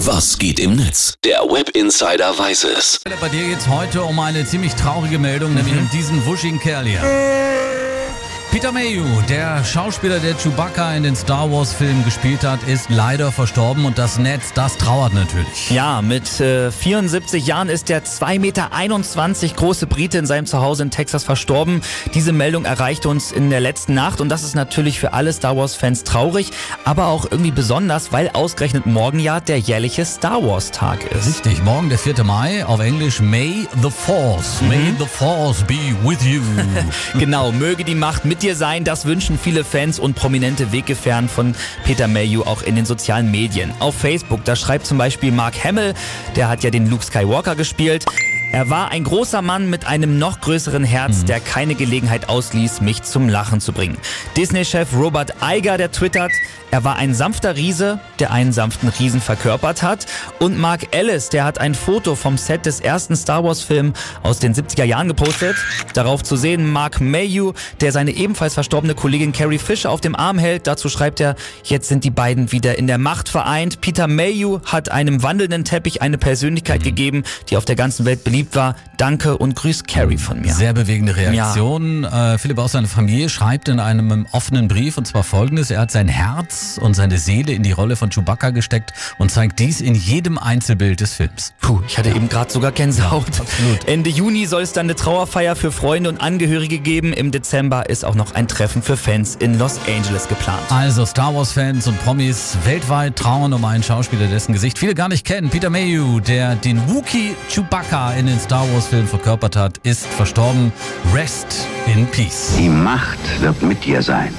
Was geht im Netz? Der Web Insider weiß es. Bei dir geht es heute um eine ziemlich traurige Meldung, nämlich um diesen wuschigen Kerl hier. Peter Mayhew, der Schauspieler, der Chewbacca in den Star Wars Filmen gespielt hat, ist leider verstorben und das Netz, das trauert natürlich. Ja, mit äh, 74 Jahren ist der 2,21 Meter große Brite in seinem Zuhause in Texas verstorben. Diese Meldung erreichte uns in der letzten Nacht und das ist natürlich für alle Star Wars Fans traurig, aber auch irgendwie besonders, weil ausgerechnet morgen ja der jährliche Star Wars Tag ist. Richtig, morgen der 4. Mai, auf Englisch May the Force. May the Force be with you. Genau, möge die Macht mit dir sein, das wünschen viele Fans und prominente Weggefährten von Peter Mayhew auch in den sozialen Medien. Auf Facebook, da schreibt zum Beispiel Mark Hamill, der hat ja den Luke Skywalker gespielt. Er war ein großer Mann mit einem noch größeren Herz, der keine Gelegenheit ausließ, mich zum Lachen zu bringen. Disney-Chef Robert Iger, der twittert, er war ein sanfter Riese, der einen sanften Riesen verkörpert hat. Und Mark Ellis, der hat ein Foto vom Set des ersten Star Wars-Films aus den 70er Jahren gepostet. Darauf zu sehen Mark Mayhew, der seine ebenfalls verstorbene Kollegin Carrie Fisher auf dem Arm hält. Dazu schreibt er, jetzt sind die beiden wieder in der Macht vereint. Peter Mayhew hat einem wandelnden Teppich eine Persönlichkeit gegeben, die auf der ganzen Welt beliebt war. Danke und grüß Carrie von mir. Sehr bewegende Reaktion. Äh, Philipp aus seiner Familie schreibt in einem offenen Brief und zwar folgendes. Er hat sein Herz und seine Seele in die Rolle von Chewbacca gesteckt und zeigt dies in jedem Einzelbild des Films. Puh, ich hatte eben gerade sogar Gänsehaut. absolut. Ende Juni soll es dann eine Trauerfeier für Freunde und Angehörige geben. Im Dezember ist auch noch ein Treffen für Fans in Los Angeles geplant. Also Star Wars-Fans und Promis weltweit trauern um einen Schauspieler, dessen Gesicht viele gar nicht kennen. Peter Mayhew, der den Wookiee Chewbacca in den Star Wars-Filmen verkörpert hat, ist verstorben. Rest in Peace. Die Macht wird mit dir sein.